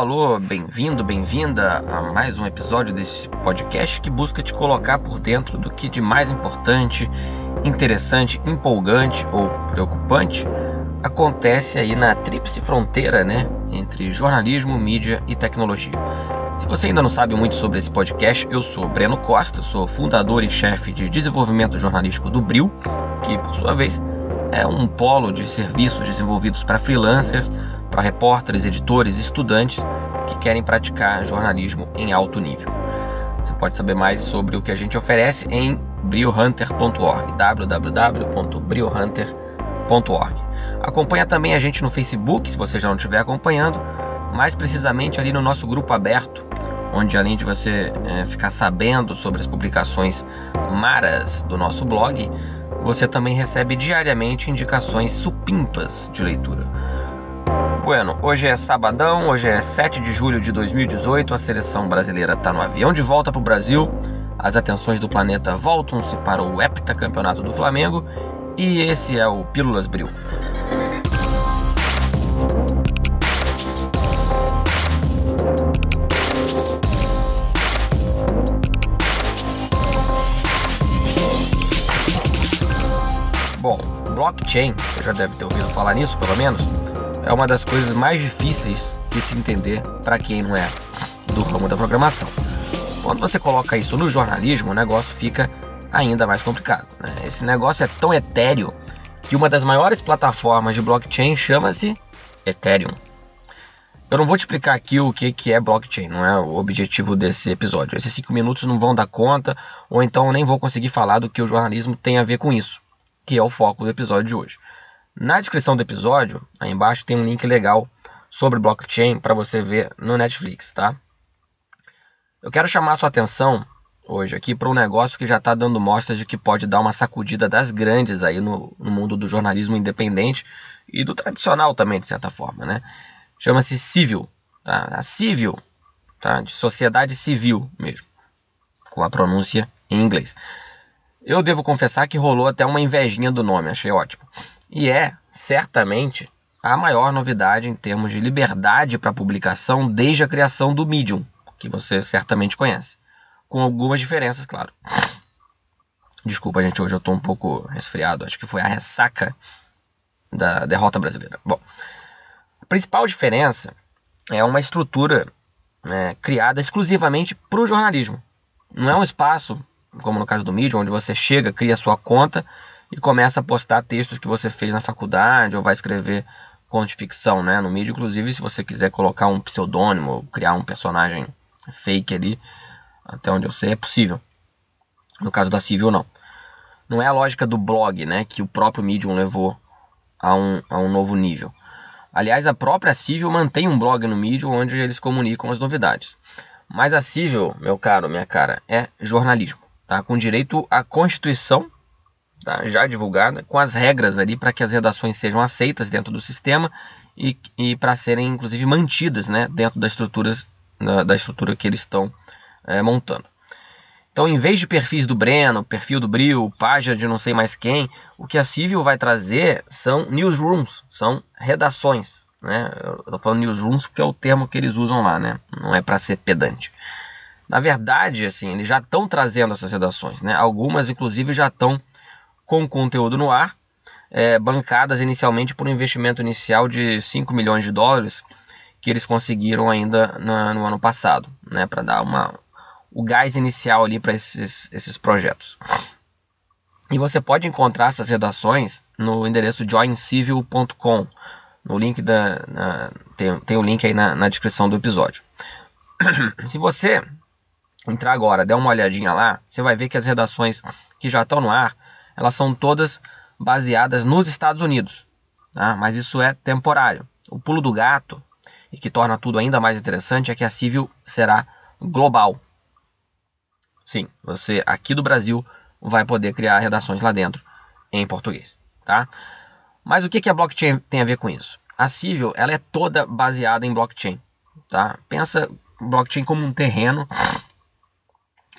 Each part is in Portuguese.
alô, bem-vindo, bem-vinda a mais um episódio desse podcast que busca te colocar por dentro do que de mais importante, interessante, empolgante ou preocupante acontece aí na tríplice fronteira, né, entre jornalismo, mídia e tecnologia. Se você ainda não sabe muito sobre esse podcast, eu sou Breno Costa, sou fundador e chefe de desenvolvimento jornalístico do Bril, que por sua vez é um polo de serviços desenvolvidos para freelancers para repórteres, editores estudantes que querem praticar jornalismo em alto nível. Você pode saber mais sobre o que a gente oferece em briohunter.org, www.briohunter.org. Acompanha também a gente no Facebook, se você já não estiver acompanhando, mais precisamente ali no nosso grupo aberto, onde além de você é, ficar sabendo sobre as publicações maras do nosso blog, você também recebe diariamente indicações supimpas de leitura. Bueno, hoje é sabadão, hoje é 7 de julho de 2018, a seleção brasileira está no avião de volta para o Brasil, as atenções do planeta voltam-se para o heptacampeonato do Flamengo e esse é o Pílulas Bril. Bom, blockchain, você já deve ter ouvido falar nisso, pelo menos, é uma das coisas mais difíceis de se entender para quem não é do ramo da programação. Quando você coloca isso no jornalismo, o negócio fica ainda mais complicado. Né? Esse negócio é tão etéreo que uma das maiores plataformas de blockchain chama-se Ethereum. Eu não vou te explicar aqui o que, que é blockchain, não é o objetivo desse episódio. Esses cinco minutos não vão dar conta, ou então nem vou conseguir falar do que o jornalismo tem a ver com isso, que é o foco do episódio de hoje. Na descrição do episódio, aí embaixo tem um link legal sobre blockchain para você ver no Netflix, tá? Eu quero chamar sua atenção hoje aqui para um negócio que já está dando mostras de que pode dar uma sacudida das grandes aí no, no, mundo do jornalismo independente e do tradicional também, de certa forma, né? Chama-se Civil, tá? A Civil, tá? De sociedade civil mesmo, com a pronúncia em inglês. Eu devo confessar que rolou até uma invejinha do nome, achei ótimo e é certamente a maior novidade em termos de liberdade para publicação desde a criação do Medium, que você certamente conhece, com algumas diferenças, claro. Desculpa, gente, hoje eu estou um pouco resfriado, acho que foi a ressaca da derrota brasileira. Bom, a principal diferença é uma estrutura né, criada exclusivamente para o jornalismo. Não é um espaço, como no caso do Medium, onde você chega, cria sua conta e começa a postar textos que você fez na faculdade ou vai escrever conto de ficção, né? No mídia, inclusive, se você quiser colocar um pseudônimo, criar um personagem fake ali, até onde eu sei, é possível. No caso da Civil, não. Não é a lógica do blog, né? Que o próprio Medium levou a um, a um novo nível. Aliás, a própria Civil mantém um blog no Medium onde eles comunicam as novidades. Mas a Civil, meu caro, minha cara, é jornalismo, tá? Com direito à Constituição tá, já divulgada, com as regras ali para que as redações sejam aceitas dentro do sistema e, e para serem inclusive mantidas né, dentro das estruturas, da, estrutura que eles estão é, montando. Então, em vez de perfis do Breno, perfil do Bril, página de não sei mais quem, o que a Civil vai trazer são newsrooms, são redações. Né? Eu estou falando newsrooms porque é o termo que eles usam lá, né? não é para ser pedante. Na verdade, assim, eles já estão trazendo essas redações, né? Algumas, inclusive, já estão com conteúdo no ar, é, bancadas inicialmente por um investimento inicial de 5 milhões de dólares que eles conseguiram ainda na, no ano passado, né, para dar uma, o gás inicial ali para esses, esses projetos. E você pode encontrar essas redações no endereço joincivil.com. No link da, na, tem, tem o link aí na, na descrição do episódio. Se você entrar agora, der uma olhadinha lá, você vai ver que as redações que já estão no ar elas são todas baseadas nos Estados Unidos, tá? mas isso é temporário. O pulo do gato, e que torna tudo ainda mais interessante, é que a Civil será global. Sim, você aqui do Brasil vai poder criar redações lá dentro em português, tá? Mas o que, que a blockchain tem a ver com isso? A Civil ela é toda baseada em blockchain, tá? Pensa blockchain como um terreno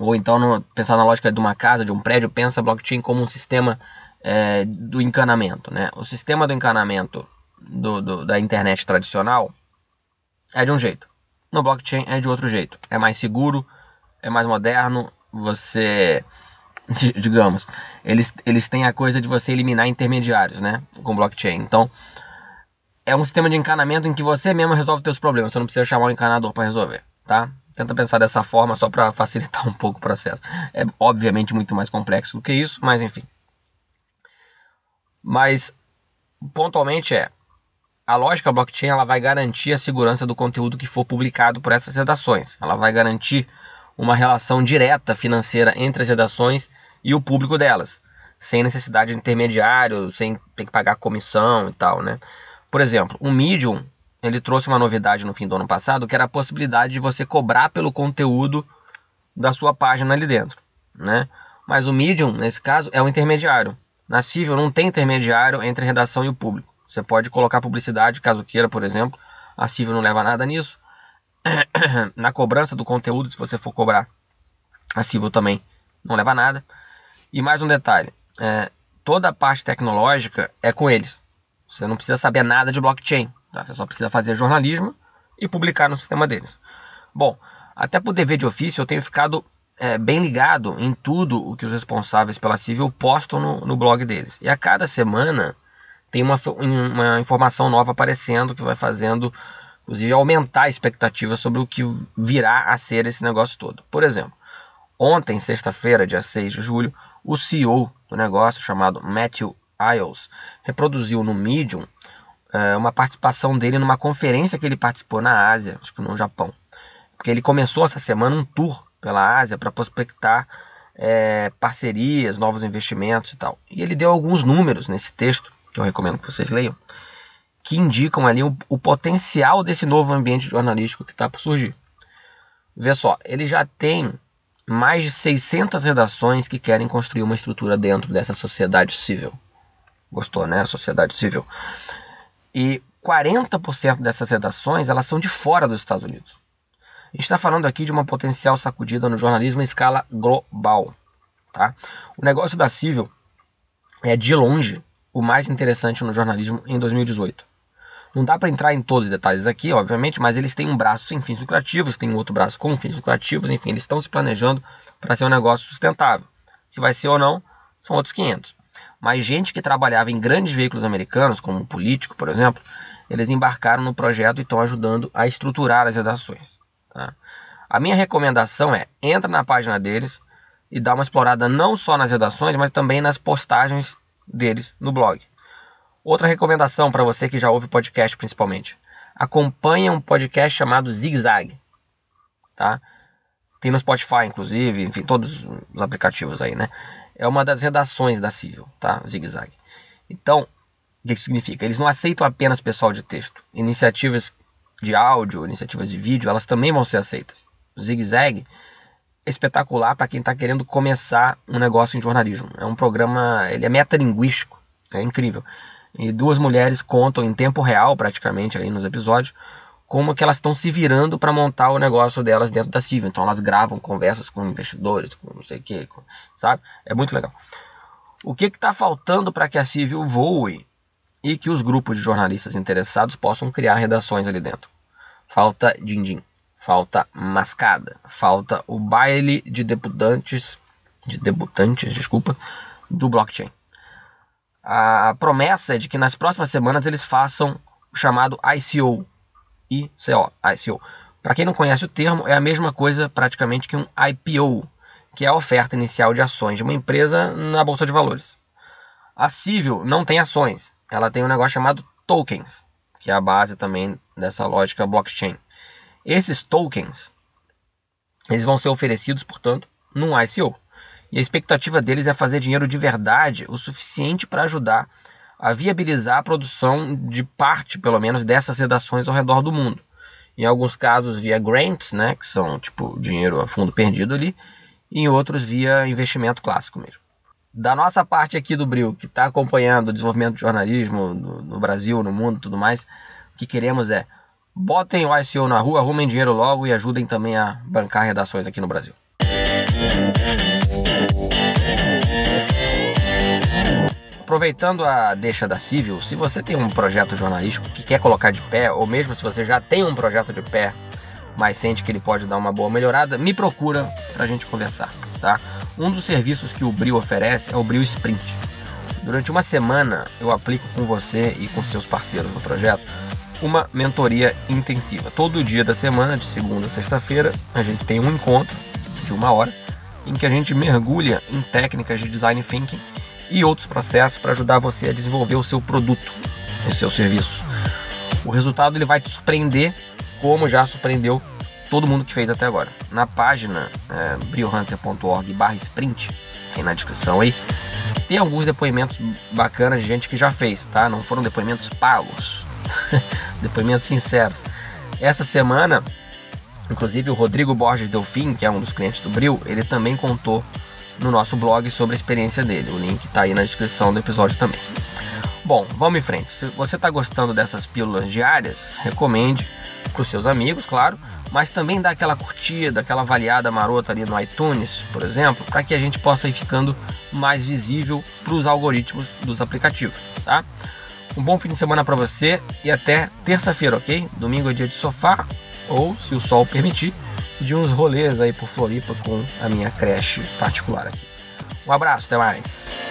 ou então no, pensar na lógica de uma casa, de um prédio, pensa blockchain como um sistema é, do encanamento. Né? O sistema do encanamento do, do, da internet tradicional é de um jeito. No blockchain é de outro jeito. É mais seguro, é mais moderno. Você, digamos, eles, eles têm a coisa de você eliminar intermediários, né? Com blockchain. Então, é um sistema de encanamento em que você mesmo resolve seus problemas. Você não precisa chamar um encanador para resolver, tá? Tenta pensar dessa forma só para facilitar um pouco o processo. É obviamente muito mais complexo do que isso, mas enfim. Mas pontualmente é a lógica blockchain ela vai garantir a segurança do conteúdo que for publicado por essas redações. Ela vai garantir uma relação direta financeira entre as redações e o público delas, sem necessidade de intermediário, sem ter que pagar comissão e tal, né? Por exemplo, o Medium ele trouxe uma novidade no fim do ano passado, que era a possibilidade de você cobrar pelo conteúdo da sua página ali dentro, né? Mas o Medium, nesse caso, é um intermediário. Na Civil não tem intermediário entre a redação e o público. Você pode colocar publicidade, caso queira, por exemplo. A Civil não leva nada nisso. Na cobrança do conteúdo, se você for cobrar, a Civil também não leva nada. E mais um detalhe: é, toda a parte tecnológica é com eles. Você não precisa saber nada de blockchain. Tá? Você só precisa fazer jornalismo e publicar no sistema deles. Bom, até por dever de ofício, eu tenho ficado é, bem ligado em tudo o que os responsáveis pela Civil postam no, no blog deles. E a cada semana tem uma, uma informação nova aparecendo que vai fazendo, inclusive, aumentar a expectativa sobre o que virá a ser esse negócio todo. Por exemplo, ontem, sexta-feira, dia 6 de julho, o CEO do negócio, chamado Matthew Isles, reproduziu no Medium é, uma participação dele numa conferência que ele participou na Ásia, acho que no Japão. Porque ele começou essa semana um tour pela Ásia para prospectar é, parcerias, novos investimentos e tal. E ele deu alguns números nesse texto que eu recomendo que vocês leiam, que indicam ali o, o potencial desse novo ambiente jornalístico que está por surgir. Vê só, ele já tem mais de 600 redações que querem construir uma estrutura dentro dessa sociedade civil. Gostou, né? Sociedade civil. E 40% dessas redações elas são de fora dos Estados Unidos. A gente está falando aqui de uma potencial sacudida no jornalismo em escala global. Tá? O negócio da Civil é de longe o mais interessante no jornalismo em 2018. Não dá para entrar em todos os detalhes aqui, obviamente, mas eles têm um braço sem fins lucrativos, tem um outro braço com fins lucrativos, enfim, eles estão se planejando para ser um negócio sustentável. Se vai ser ou não, são outros 500. Mas gente que trabalhava em grandes veículos americanos, como o político, por exemplo, eles embarcaram no projeto e estão ajudando a estruturar as redações. Tá? A minha recomendação é entra na página deles e dá uma explorada não só nas redações, mas também nas postagens deles no blog. Outra recomendação para você que já ouve podcast principalmente. Acompanhe um podcast chamado Zig Zag. Tá? Tem no Spotify, inclusive, enfim, todos os aplicativos aí, né? É uma das redações da Civil, tá? Zig Zag. Então, o que significa? Eles não aceitam apenas pessoal de texto. Iniciativas de áudio, iniciativas de vídeo, elas também vão ser aceitas. O Zig Zag espetacular para quem está querendo começar um negócio em jornalismo. É um programa, ele é metalinguístico, é incrível. E duas mulheres contam em tempo real, praticamente, aí nos episódios, como que elas estão se virando para montar o negócio delas dentro da Civil. Então elas gravam conversas com investidores, com não sei o que, sabe? É muito legal. O que está faltando para que a Civil voe e que os grupos de jornalistas interessados possam criar redações ali dentro? Falta din-din falta mascada, falta o baile de debutantes, de debutantes, desculpa, do blockchain. A promessa é de que nas próximas semanas eles façam o chamado ICO, ICO, ICO. Para quem não conhece o termo, é a mesma coisa praticamente que um IPO, que é a oferta inicial de ações de uma empresa na bolsa de valores. A Civil não tem ações, ela tem um negócio chamado tokens, que é a base também dessa lógica blockchain. Esses tokens eles vão ser oferecidos, portanto, num ICO. E a expectativa deles é fazer dinheiro de verdade o suficiente para ajudar a viabilizar a produção de parte, pelo menos, dessas redações ao redor do mundo. Em alguns casos via grants, né, que são tipo dinheiro a fundo perdido ali, em outros via investimento clássico mesmo. Da nossa parte aqui do Bril, que está acompanhando o desenvolvimento do jornalismo no, no Brasil, no mundo tudo mais, o que queremos é Botem o ICO na rua, arrumem dinheiro logo e ajudem também a bancar redações aqui no Brasil. Aproveitando a deixa da Civil, se você tem um projeto jornalístico que quer colocar de pé, ou mesmo se você já tem um projeto de pé, mas sente que ele pode dar uma boa melhorada, me procura para a gente conversar, tá? Um dos serviços que o Bril oferece é o Bril Sprint. Durante uma semana eu aplico com você e com seus parceiros no projeto uma mentoria intensiva. Todo dia da semana, de segunda a sexta-feira, a gente tem um encontro de uma hora em que a gente mergulha em técnicas de design thinking e outros processos para ajudar você a desenvolver o seu produto, o seu serviço. O resultado ele vai te surpreender, como já surpreendeu todo mundo que fez até agora. Na página é, briohunter.org/sprint, aí na descrição aí, tem alguns depoimentos bacanas de gente que já fez, tá? Não foram depoimentos pagos, depoimentos sinceros. Essa semana, inclusive o Rodrigo Borges Delfim, que é um dos clientes do Bril, ele também contou no nosso blog sobre a experiência dele. O link está aí na descrição do episódio também. Bom, vamos em frente. Se você está gostando dessas pílulas diárias, recomende para os seus amigos, claro, mas também dá aquela curtida, aquela avaliada marota ali no iTunes, por exemplo, para que a gente possa ir ficando mais visível para os algoritmos dos aplicativos, tá? Um bom fim de semana para você e até terça-feira, ok? Domingo é dia de sofá ou, se o sol permitir, de uns rolês aí por Floripa com a minha creche particular aqui. Um abraço, até mais!